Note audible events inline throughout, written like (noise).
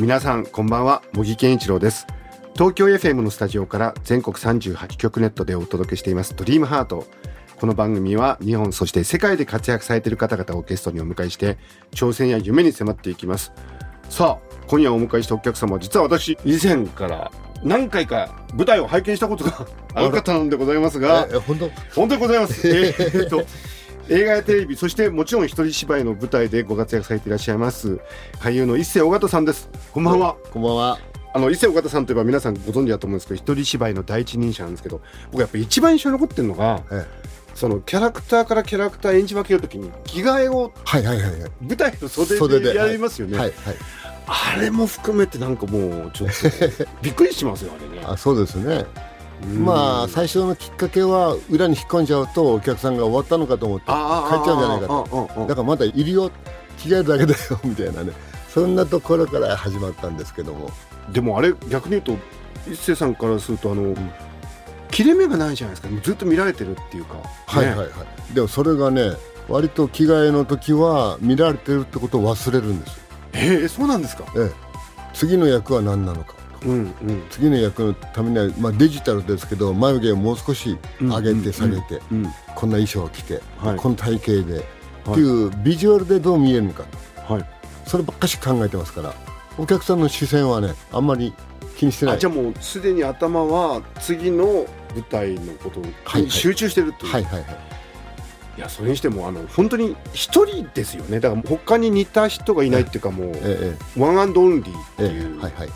皆さんこんばんは茂木健一郎です。東京 FM のスタジオから全国38局ネットでお届けしていますドリームハート。この番組は日本そして世界で活躍されている方々をゲストにお迎えして挑戦や夢に迫っていきます。さあ今夜お迎えしたお客様は実は私以前から何回か舞台を拝見したことがある方なんでございますが。え本当？本当にございます。えーっと映画やテレビそしてもちろん一人芝居の舞台でご活躍されていらっしゃいます俳優の一世尾形さんです。こんばんは。こんばんは。あの一世尾形さんといえば皆さんご存知だと思うんですけど一人芝居の第一人者なんですけど僕やっぱ一番印象に残ってるのがえそのキャラクターからキャラクター演じ分けるときに着替えをはいはいはいはい。舞台の袖袖ででやりますよね、あれも含めてなんかもうちょっとびっくりしますよあれね。(laughs) あそうですね。うんまあ最初のきっかけは裏に引っ込んじゃうとお客さんが終わったのかと思って帰っあちゃうんじゃないかと。とだからまだいるよ着替えるだけだよみたいなね。そんなところから始まったんですけども。でもあれ逆に言うと一星さんからするとあの、切れ目がないじゃないですか。ずっと見られてるっていうか、ねはいはいはい。でもそれがね割と着替えの時は見られてるってことを忘れるんですよ。ええそうなんですか。ええ。次の役は何なのかうんうん。次の役のためには、まあ、デジタルですけど眉毛をもう少し上げて下げて、うんこんな衣装を着て、はい。この体型で、はい。っていうビジュアルでどう見えるのかはい。そればっかし考えてますから。お客さんの視線はねあんまり気にしてない。あじゃあもうすでに頭は次の舞台のことはいに集中してるっていう、はいはいはい。いやそれにしてもあの本当に一人ですよね。だから他に似た人がいないっていうかもう、ええ。ワンアンドオンリーってええいう、え。はいはい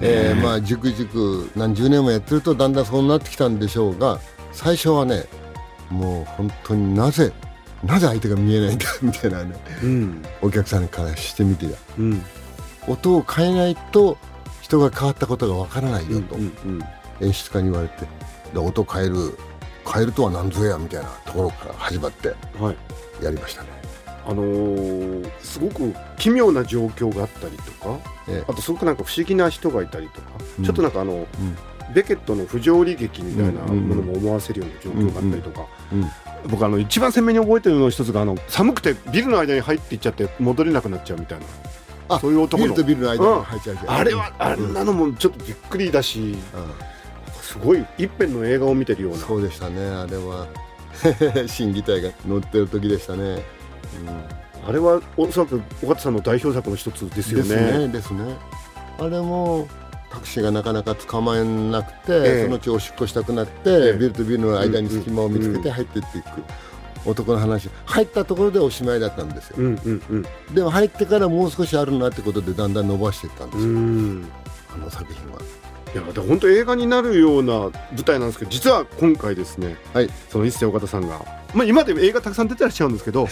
えーまあじくじく何十年もやってるとだんだんそうなってきたんでしょうが最初はねもう本当になぜなぜ相手が見えないんだ (laughs) みたいなねうん。お客さんからしてみてや。うん。音を変えないと人が変わったことがわからないよと、演出家に言われて。で音変える変えるとは何ぞやみたいなところから始まってはい。やりましたね、あのーすごく奇妙な状況があったりとかえあとすごくなんか不思議な人がいたりとか、うん。ちょっとなんかあの、うん。ベケットの不条理劇みたいなものも思わせるような状況があったりとか、うん僕あの一番鮮明に覚えてるの一つがあの寒くてビルの間に入っていっちゃって戻れなくなっちゃうみたいな。あそういう男の。ビルとビルの間に入っちゃうじゃん。あれはあんなのもちょっとびっくりだしうん。すごい一編の映画を見てるようなそうでしたねあれは新擬態が乗ってる時でしたね、あれはおそらく尾形さんの代表作の一つですよね。ですねですね。あれもタクシーがなかなか捕まえなくて、ええ。そのうちおしっこしたくなって、ええ。ビルとビルの間に隙間を見つけて入ってっていく、男の話。入ったところでおしまいだったんですよ、うんうんうん。でも入ってからもう少しあるなってことでだんだん伸ばしていったんですよ、うん。あの作品は。いやで本当映画になるような舞台なんですけど実は今回ですね、はい。その一世尾形さんが、まあ、今でも映画たくさん出てらっしゃるんですけど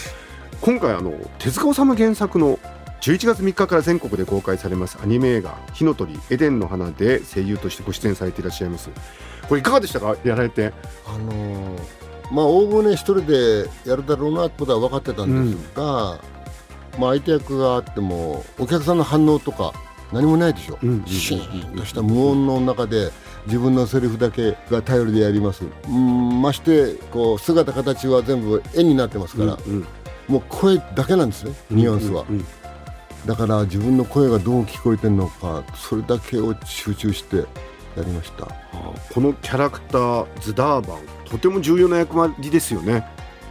今回あの手塚治虫原作の11月3日から全国で公開されますアニメ映画「火の鳥エデンの花」で声優としてご出演されていらっしゃいます。これいかがでしたか？やられて。あのーまあおおむね一人でやるだろうなってことは分かってたんですが、まあ相手役があってもお客さんの反応とか何もないでしょ、うん。シーンとした無音の中で自分のセリフだけが頼りでやります。うんましてこう姿形は全部絵になってますから、うんもう声だけなんですねニュアンスは、うんうんだから自分の声がどう聞こえてるのかそれだけを集中してやりました。あこのキャラクターズダーバンとても重要な役割ですよね。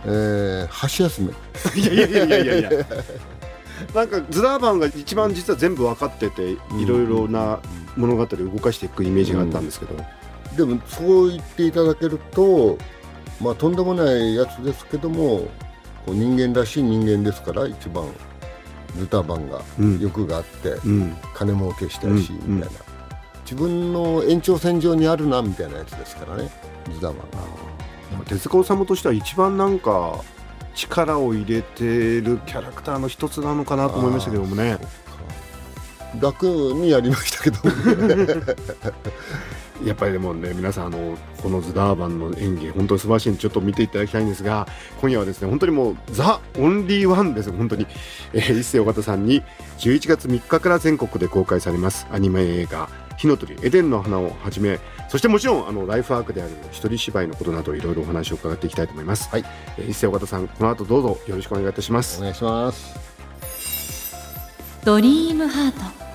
えー、箸休め。(laughs) いやいやいやいやいや。いやなんかズダーバンが一番実は全部分かってていろいろな物語を動かしていくイメージがあったんですけど、でもそう言っていただけるとまあとんでもないやつですけどもこう人間らしい人間ですから一番ズタバンがうん。欲があって、うん。金儲けしたいし、うん。みたいな。自分の延長線上にあるなみたいなやつですからねズタバンが。手塚治虫としては一番なんか力を入れてるキャラクターの一つなのかなと思いましたけどもね。楽にやりましたけど (laughs) やっぱりでもね皆さんあのこのズダーバンの演技本当に素晴らしいんでちょっと見ていただきたいんですが今夜はですね本当にもうザ・オンリーワンです本当に、えー、一世尾形さんに11月3日から全国で公開されます。アニメ映画「火の鳥エデンの花」をはじめそしてもちろんあのライフワークである一人芝居のことなどいろいろお話を伺っていきたいと思います、はい。えー一世尾形さんこの後どうぞよろしくお願いいたします。お願いします。ドリームハート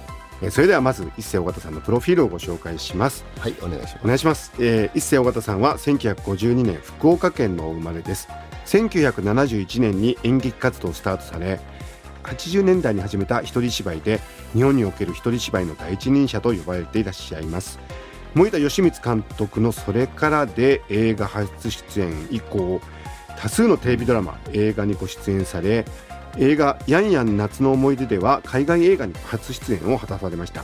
えーそれではまず一世尾形さんのプロフィールをご紹介します。はいお願いしお願いします、えー、一世尾形さんは1952年福岡県のお生まれです。1971年に演劇活動をスタートされ80年代に始めた一人芝居で日本における一人芝居の第一人者と呼ばれていらっしゃいます。森田義満監督の「それから」で映画初出演以降多数のテレビドラマ映画にご出演され映画「ヤンヤン夏の思い出」では海外映画に初出演を果たされました。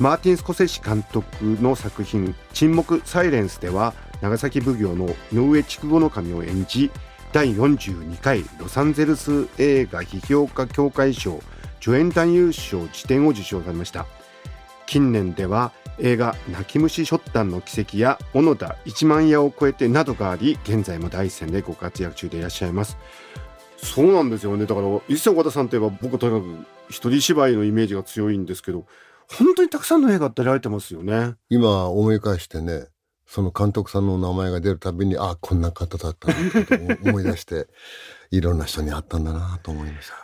マーティン・スコセッシ監督の作品「沈黙サイレンス」では長崎奉行の井上筑後守を演じ第42回ロサンゼルス映画批評家協会賞助演男優賞辞典を受賞されました。近年では映画「泣き虫ショッタンの奇跡」や「小野田一万夜を超えて」などがあり現在も第一線でご活躍中でいらっしゃいます。そうなんですよね。だから一世岡田さんといえば僕とにかく一人芝居のイメージが強いんですけど本当にたくさんの映画出られてますよね。今思い返してねその監督さんの名前が出るたびにあこんな方だったなと思い出して (laughs) いろんな人に会ったんだなと思いました。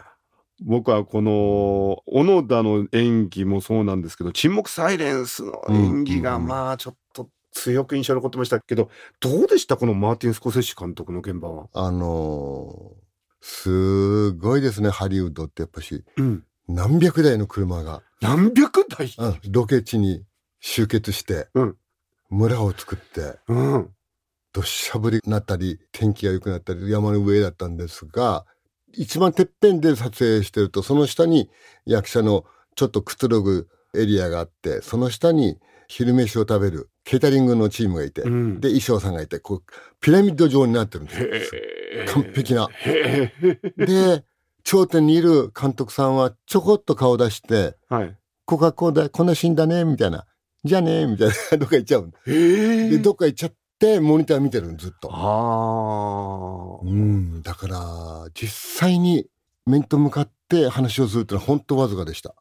僕はこの小野田の演技もそうなんですけど沈黙サイレンスの演技がうん。まあちょっと強く印象に残ってましたけどどうでした？このマーティン・スコセッシ監督の現場は。あのーすごいですねハリウッドってやっぱし。うん、何百台の車が、何百台、うん。ロケ地に集結して、うん。村を作ってうん、どっしゃ降りになったり天気が良くなったり山の上だったんですが一番てっぺんで撮影してるとその下に役者のちょっとくつろぐエリアがあってその下に昼飯を食べるケータリングのチームがいて、うんで衣装さんがいてこうピラミッド状になってるんです完璧な。で頂点にいる監督さんはちょこっと顔出してはい。「ここがこうだこんなシーンだね」みたいな「じゃあね」みたいな (laughs) どっか行っちゃうへえ。でどっか行っちゃってモニター見てるのずっと。ああ。うん、だから実際に面と向かって話をするってのは本当わずかでした。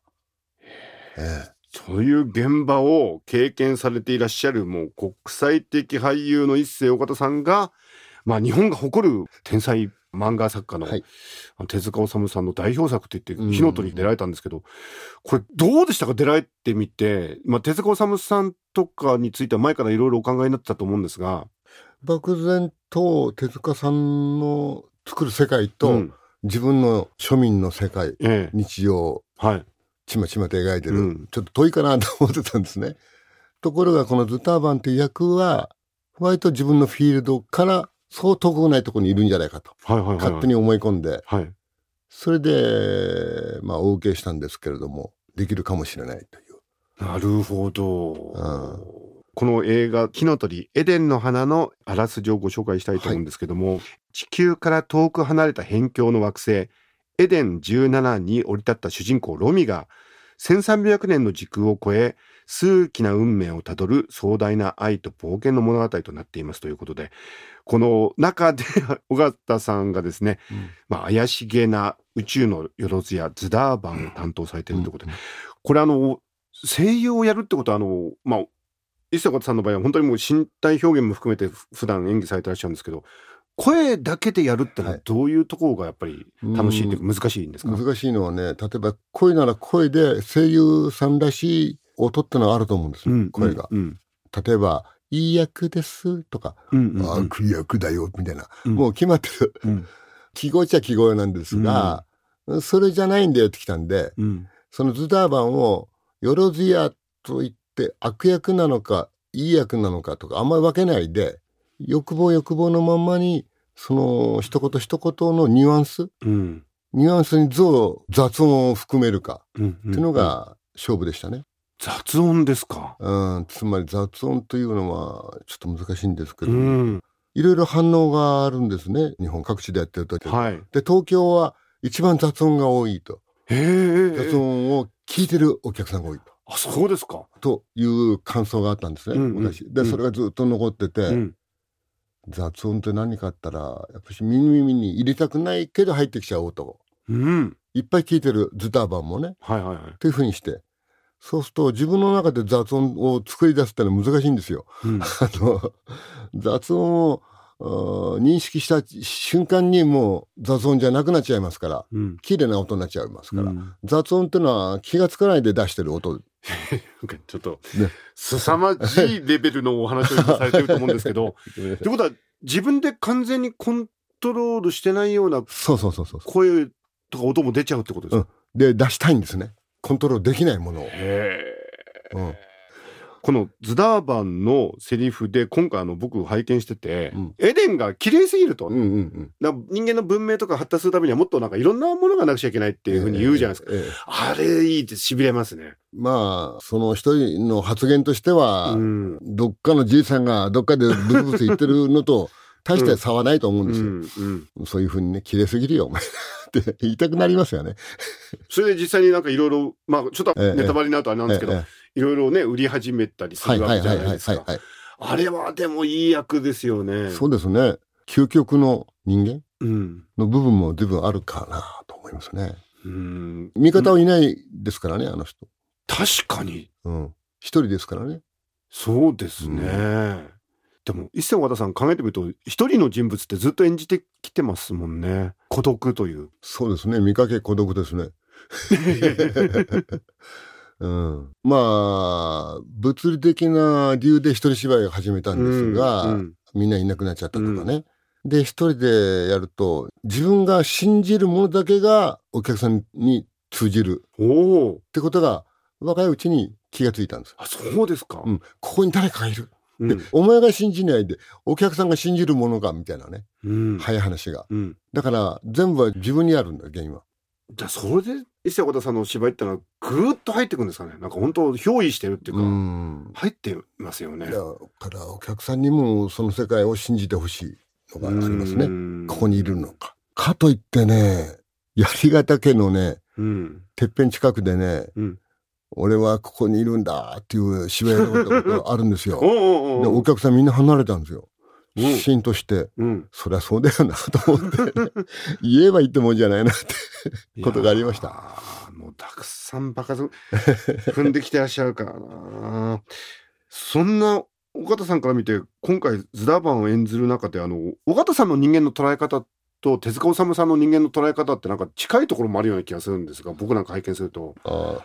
ええ、そういう現場を経験されていらっしゃるもう国際的俳優の一世尾形さんが、まあ日本が誇る天才漫画作家の,、手塚治虫さんの代表作って言うん。って火の鳥に出られたんですけど、これどうでしたか出られてみて、まあ手塚治虫さんとかについては前からいろいろお考えになってたと思うんですが、漠然と手塚さんの作る世界と、うん。自分の庶民の世界ええ、日常をはい。ちまちまと描いてる、うんちょっと遠いかなと思ってたんですね。(laughs) ところがこのズターバンっていう役は割と自分のフィールドからそう遠くないところにいるんじゃないかとはいはいはい。勝手に思い込んではい。それでまあお受けしたんですけれどもできるかもしれないという。なるほど。んこの映画「火の鳥エデンの花」のあらすじをご紹介したいと思うんですけども、地球から遠く離れた辺境の惑星エデン17に降り立った主人公ロミが1300年の時空を超え数奇な運命をたどる壮大な愛と冒険の物語となっていますということでこの中で尾形さんがですね、まあ、怪しげな宇宙のよろずやズダーバンを担当されているということで、これあの声優をやるってことはあのまあ伊勢岡さんの場合は本当にもう身体表現も含めてふ普段演技されてらっしゃるんですけど声だけでやるってのははい。どういうところがやっぱり楽しいというか難しいんですか、難しいのはね例えば声なら声で声優さんらしい音ってのはあると思うんですよ、うん声が。うん例えば「いい役です」とかうんうん「悪役だよ」みたいな、うん。もう決まってる。うん。記号っちゃ記号なんですが、それじゃないんだよってきたんでうん。そのズダーバンをよろずやと言って悪役なのかいい役なのかとかあんまり分けないで欲望欲望のまんまにその一言一言のニュアンス？うん。ニュアンスにどう雑音を含めるか。うんっていうのが勝負でしたね。雑音ですか？うん、つまり雑音というのはちょっと難しいんですけうど、ん。いろいろ反応があるんですね。日本各地でやってると。はい。で東京は一番雑音が多いと。雑音を聞いてるお客さんが多いと。あ、そうですか。という感想があったんですね、うんうん。私。で、うんそれがずっと残ってて、うん。雑音って何かあったら、やっぱし耳に入れたくないけど入ってきちゃう音。うん。いっぱい聞いてるズターバンもね、はいはいはい。というふうにして、そうすると自分の中で雑音を作り出すってのは難しいんですよ。うん。(laughs) あの、雑音を認識した瞬間にもう雑音じゃなくなっちゃいますから、うん。綺麗な音になっちゃいますから、うん雑音ってのは気がつかないで出してる音。(laughs) ちょっとね、凄まじいレベルのお話を今されてると思うんですけど、(laughs) ってことは、自分で完全にコントロールしてないようなそうそうそうそう。声とか音も出ちゃうってことですか、で、出したいんですね。コントロールできないものを。うんこのズダーバンのセリフで今回あの僕拝見してて、うんエデンが綺麗すぎると、うんうんうん。人間の文明とか発達するためにはもっとなんかいろんなものがなくちゃいけないっていうふうに言うじゃないですか。ええええあれいいって痺れますね。まあ、その一人の発言としては、うん。どっかのじいさんがどっかでブツブツ言ってるのと、(laughs) 大して差はないと思うんうですよ。んうん、そういうふうにね、綺麗すぎるよ、お前。(laughs) って言いたくなりますよね。それで実際になんかいろいろ、まあちょっとええネタバレになるとあれなんですけど、ええいろいろね、売り始めたりすはいるわけじゃないですか。あれはでもいい役ですよね。そうですね。究極の人間？うん。の部分も随分あるかなと思いますね。うん。味方はいないですからね、あの人。確かに、うん。一人ですからね。そうですね。でも、一世和田さん考えてみると、一人の人物ってずっと演じてきてますもんね。孤独という。そうですね。見かけ孤独ですね。(laughs) うん、まあ、物理的な理由で一人芝居を始めたんですが、うんみんないなくなっちゃったとかね。で、一人でやると、自分が信じるものだけがお客さんに通じるおお。ってことが、若いうちに気がついたんです。あ、そうですか。うん、ここに誰かがいる。うん。で、お前が信じないで、お客さんが信じるものが、みたいなね。うん。早い話が。うん。だから、全部は自分にあるんだよ、原因は。じゃあ、それで、一世和田さんの芝居ってのは、ぐーっと入ってくんですかね？なんか本当、憑依してるっていうか、ん。入ってますよね。だから、お客さんにもその世界を信じてほしいのがありますね。ねここにいるのか。かといってね、槍ヶ岳のね、うん。てっぺん近くでね、うん俺はここにいるんだっていう芝居をやったことがあるんですよ。(laughs) おうおうで、おうお客さんみんな離れたんですよ。うんシーンとして、うん。そりゃそうだよなと思って、(laughs) 言えばいいってもんじゃないなって。(laughs) ことがありましたもうたくさんバカず踏んできてらっしゃるからな。そんな尾形さんから見て今回ズダーバンを演ずる中であの尾形さんの人間の捉え方と手塚治虫さんの人間の捉え方ってなんか近いところもあるような気がするんですが僕なんか拝見すると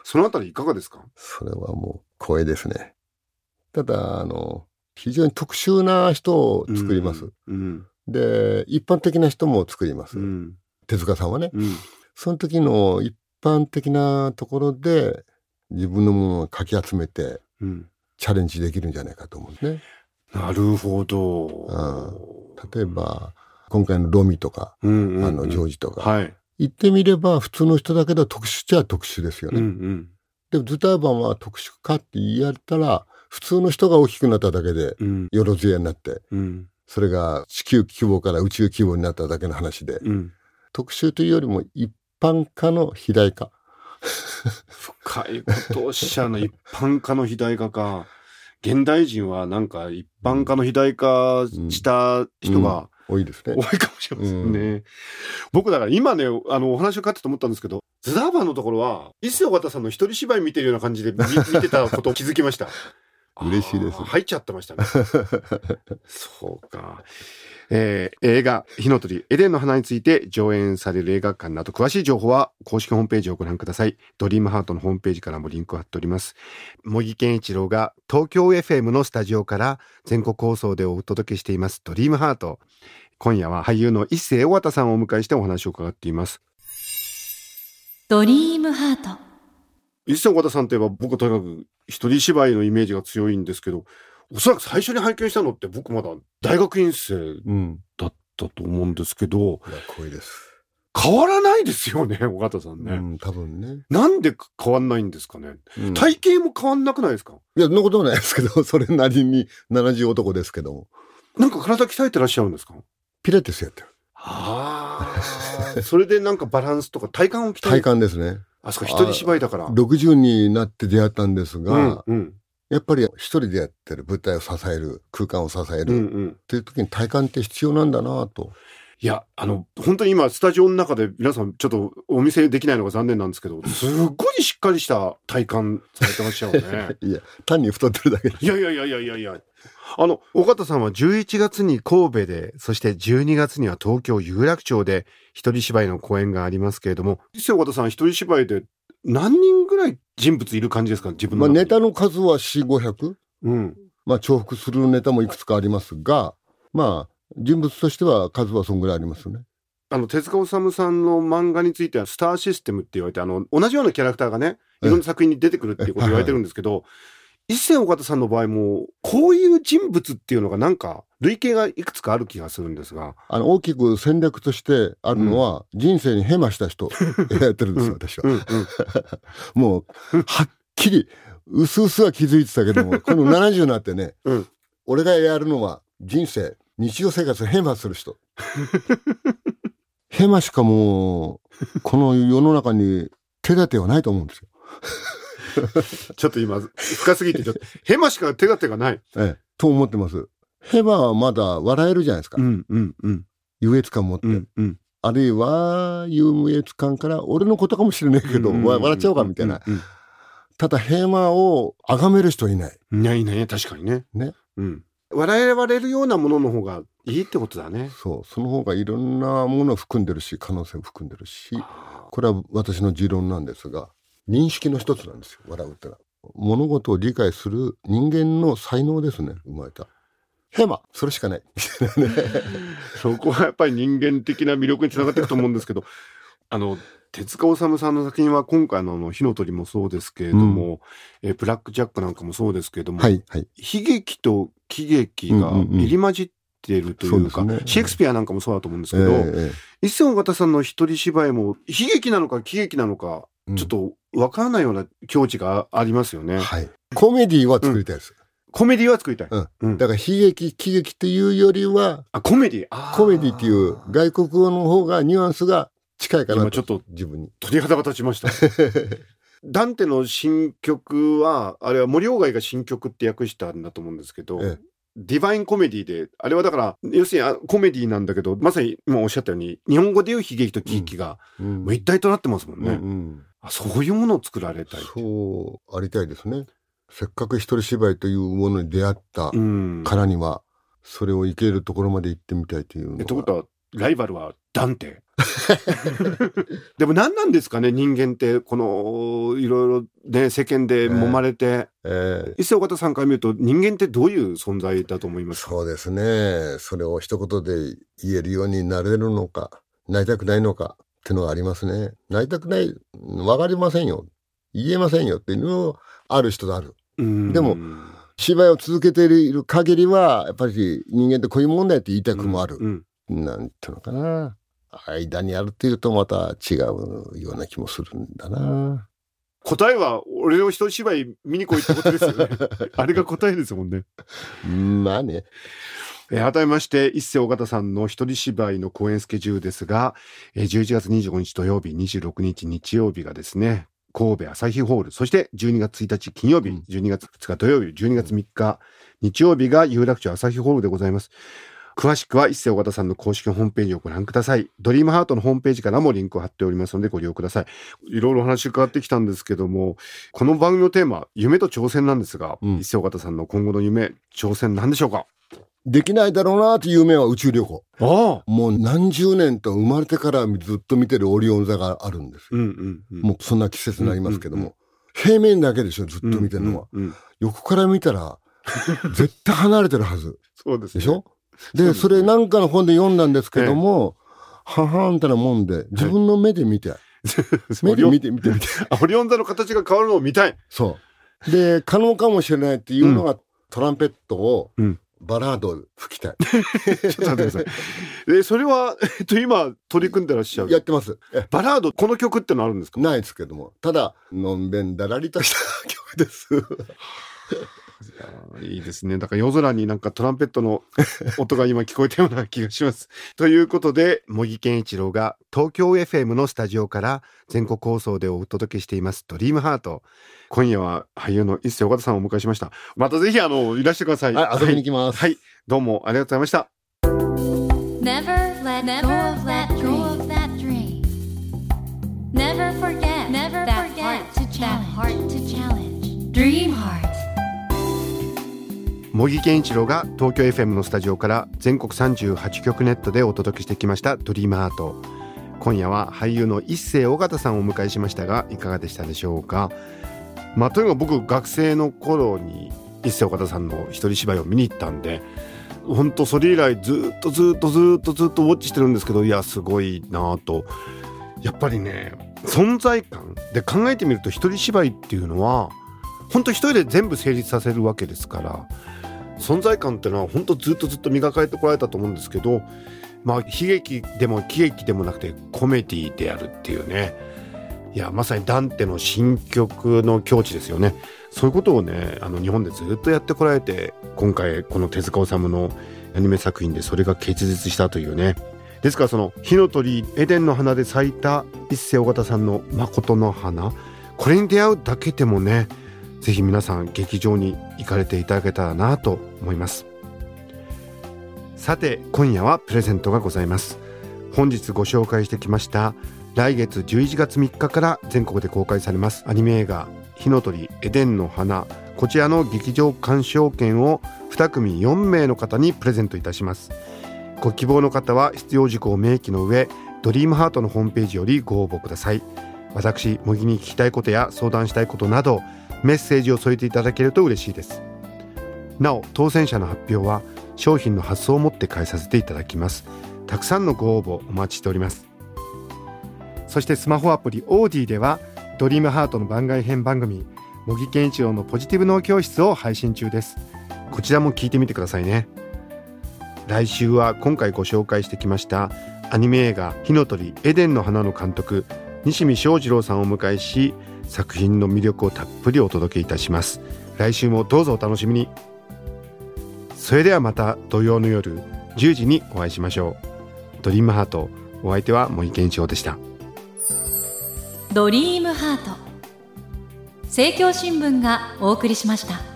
そのあたりいかがですか？それはもう光栄ですね。ただ、あの、非常に特殊な人を作ります。うんで、一般的な人も作ります。うん手塚さんはね。うんその時の一般的なところで自分のものをかき集めてうんチャレンジできるんじゃないかと思うんですね。なるほど。例えば、今回のロミとか、うんうんうんあの、ジョージとか、はい。言ってみれば普通の人だけど特殊っちゃ特殊ですようんうね。んでもズターバンは特殊かって言いやったら、普通の人が大きくなっただけで、うんよろずやになって、うんそれが地球規模から宇宙規模になっただけの話で、うん特殊というよりも一般化の肥大化。(laughs) 深いことをおっしゃるの一般化の肥大化か。現代人はなんか一般化の肥大化した人が多いですね多。いかもしれませんね。僕だから今ね、あのお話を伺ってて思ったんですけど、ズダーバンのところは、一世尾形さんの一人芝居見てるような感じで見見てたことを気づきました。嬉しいです入っちゃってましたね。(laughs) そうか。えー映画、火の鳥、エデンの花について上演される映画館など詳しい情報は公式ホームページをご覧ください。ドリームハートのホームページからもリンクを貼っております。茂木健一郎が東京 FM のスタジオから全国放送でお届けしていますドリームハート。今夜は俳優の一世尾形さんをお迎えしてお話を伺っています。ドリームハート一世尾形さんといえば僕とにかく一人芝居のイメージが強いんですけど、おそらく最初に拝見したのって僕まだ大学院生うん。だったと思うんですけど、いや、光栄です。変わらないですよね、尾形さんね。うん、多分ね。なんで変わんないんですかね。うん体型も変わんなくないですか？いや、そんなことはないですけど、(laughs) それなりに70男ですけども。なんか体鍛えてらっしゃるんですか？ピラティスやってる。ああ。それでなんかバランスとか体幹を鍛え体幹ですね。あそこ一人芝居だから。60になって出会ったんですうんが、うんやっぱり一人でやってる舞台を支える、空間を支えうんうるんっていう時に体感って必要なんだなと。いや、あの、本当に今、スタジオの中で皆さん、ちょっとお見せできないのが残念なんですけど、すっごいしっかりした体感されてましたよね。(laughs) いや、単に太ってるだけで。いやいやいやいやいやいや。あの、尾形さんは11月に神戸で、そして12月には東京有楽町で一人芝居の公演がありますけれども、実際尾形さん一人芝居で何人ぐらい人物いる感じですか？自分のまあ。ネタの数は4、500? うん。まあ重複するネタもいくつかありますが、まあ人物としては数はそんぐらいありますよね。あの、手塚治虫さんの漫画については、スターシステムって言われて、あの、同じようなキャラクターがね、いろんな作品に出てくるっていうことを言われてるんですけど、一世尾形さんの場合も、こういう人物っていうのがなんか、類型がいくつかある気がするんですが、あの大きく戦略としてあるのは、人生にヘマした人 (laughs) やってるんですよ、私は。うんうん。(laughs) もう、はっきり、うすうすは気づいてたけども、この70になってね、(laughs) うん俺がやるのは人生、日常生活をヘマする人。(laughs) ヘマしかもう、この世の中に手立てはないと思うんですよ。(laughs) ちょっと今、深すぎて、ちょっと、(laughs) ヘマしか手立てがない。ええ、と思ってます。ヘマはまだ笑えるじゃないですか。んうんうん。優越感持って。うんうん。あるいは、優越感から、俺のことかもしれないけど、わ笑っちゃおうかみたいな。うんただ、ヘマを崇める人いない。うん。いないいないね、確かにね。ね。うん。笑われるようなものの方がいいってことだね。そう。その方がいろんなものを含んでるし、可能性も含んでるし、これは私の持論なんですが、認識の一つなんですよ、笑うってのは。物事を理解する人間の才能ですね、生まれた。ヘマそれしかない。(laughs) そこはやっぱり人間的な魅力につながっていくと思うんですけど、あの、手塚治虫さんの作品は今回のあの火の鳥もそうですけれども、えーブラックジャックなんかもそうですけれども、はい、はい。悲劇と喜劇がうんうんうん入り混じっているというか、そうですねシェイクスピアなんかもそうだと思うんですえけど、え一世尾形さんの一人芝居も悲劇なのか喜劇なのか、うんちょっとわからないような境地がありますよね。はい。コメディは作りたいです。コメディは作りたい。うんうんだから悲劇、喜劇っていうよりは、あ、コメディあーコメディっていう外国語の方がニュアンスが近いかなちょっと自分に。鳥肌が立ちました。(laughs) ダンテの新曲は、あれは森鴎外が新曲って訳したんだと思うんですけど、ええディバインコメディで、あれはだから、要するにあコメディなんだけど、まさに今おっしゃったように、日本語でいう悲劇と喜劇が、うんもう一体となってますもんね。うんうんあそういうものを作られたい。そうありたいですね。せっかく一人芝居というものに出会ったうん。からには、それを生けるところまで行ってみたいというってがことは、ライバルはダンテ？(laughs) でも何なんですかね、人間って、この、いろいろね、世間で揉まれて、ええ一世尾形さんから見ると、人間ってどういう存在だと思いますか？そうですね。それを一言で言えるようになれるのか、なりたくないのかってのがありますね。なりたくない、わかりませんよ。言えませんよっていうのをある人とある。うんでも芝居を続けている限りは、やっぱり人間ってこういうもんだよって言いたくもある。うんなんていうのかな。間にあるっていうとまた違うような気もするんだな。答えは、俺の一人芝居見に来いってことですよね。(laughs) あれが答えですもんね。まあね。えー改めまして、一世尾形さんの一人芝居の公演スケジュールですが、えー11月25日土曜日、26日日曜日がですね、神戸朝日ホール、そして12月1日金曜日、うん12月2日土曜日、12月3日日曜日が有楽町朝日ホールでございます。詳しくは一世尾形さんの公式ホームページをご覧ください。ドリームハートのホームページからもリンクを貼っておりますのでご利用ください。いろいろお話伺ってきたんですけども、この番組のテーマ、夢と挑戦なんですが、うん一世尾形さんの今後の夢、挑戦なんでしょうか？できないだろうなっていう夢は宇宙旅行。ああもう何十年と生まれてからずっと見てるオリオン座があるんですよ。うんうんうん。もうそんな季節になりますけどうんも。平面だけでしょ、ずっと見てるのは。うんうんうん横から見たら、絶対離れてるはず。(laughs) そうですね。でしょ？で、それなんかの本で読んだんですけども、ははんたなもんで、自分の目で見て、目で見て (laughs) 見て見て。(laughs) あオリオン座の形が変わるのを見たい。そう。で、可能かもしれないっていうのが、トランペットをうん、バラード吹きたい。(laughs) ちょっと待ってください。で、それは、えっと、今、取り組んでらっしゃる？やってます。えバラード、この曲ってのあるんですか？ないですけども。ただ、のんべんだらりとした曲です。いいですね。だから夜空になんかトランペットの (laughs) 音が今聞こえたような気がします。ということで、茂木健一郎が東京 FM のスタジオから全国放送でお届けしていますドリームハート。今夜は俳優の一世岡田さんをお迎えしました。またぜひあの、いらしてください。はい、遊びに行きます。はい、はい、どうもありがとうございました。Never let go of that dream. Never forget, never forget that heart to challenge. 茂木健一郎が東京 FM のスタジオから全国38局ネットでお届けしてきました「ドリームアート」今夜は俳優の一世尾形さんをお迎えしましたがいかがでしたでしょうか？まあとにかく僕学生の頃に一世尾形さんの一人芝居を見に行ったんで本当それ以来ずっとずっとずっとずっとウォッチしてるんですけどいやすごいなと。やっぱりね存在感で考えてみると一人芝居っていうのは本当一人で全部成立させるわけですから存在感っていうのは本当ずっとずっと磨かれてこられたと思うんですけどまあ悲劇でも喜劇でもなくてコメディであるっていうね。いやまさにダンテの新曲の境地ですよね。そういうことをねあの日本でずっとやってこられて今回この手塚治虫のアニメ作品でそれが結実したというね。ですからその火の鳥エデンの花で咲いた一世尾形さんの誠の花。これに出会うだけでもねぜひ皆さん劇場に行かれていただけたらなと思います。さて今夜はプレゼントがございます。本日ご紹介してきました来月11月3日から全国で公開されますアニメ映画火の鳥エデンの花。こちらの劇場鑑賞券を2組4名の方にプレゼントいたします。ご希望の方は必要事項を明記の上ドリームハートのホームページよりご応募ください。私模擬に聞きたいことや相談したいことなどメッセージを添えていただけると嬉しいです。なお当選者の発表は商品の発送をもって返させていただきます。たくさんのご応募お待ちしております。そしてスマホアプリオーディではドリームハートの番外編番組茂木健一郎のポジティブ脳教室を配信中です。こちらも聞いてみてくださいね。来週は今回ご紹介してきましたアニメ映画火の鳥エデンの花の監督西見翔二郎さんをお迎えし作品の魅力をたっぷりお届けいたします。来週もどうぞお楽しみに。それではまた土曜の夜10時にお会いしましょう。ドリームハートお相手は森健一郎でした。ドリームハート。政教新聞がお送りしました。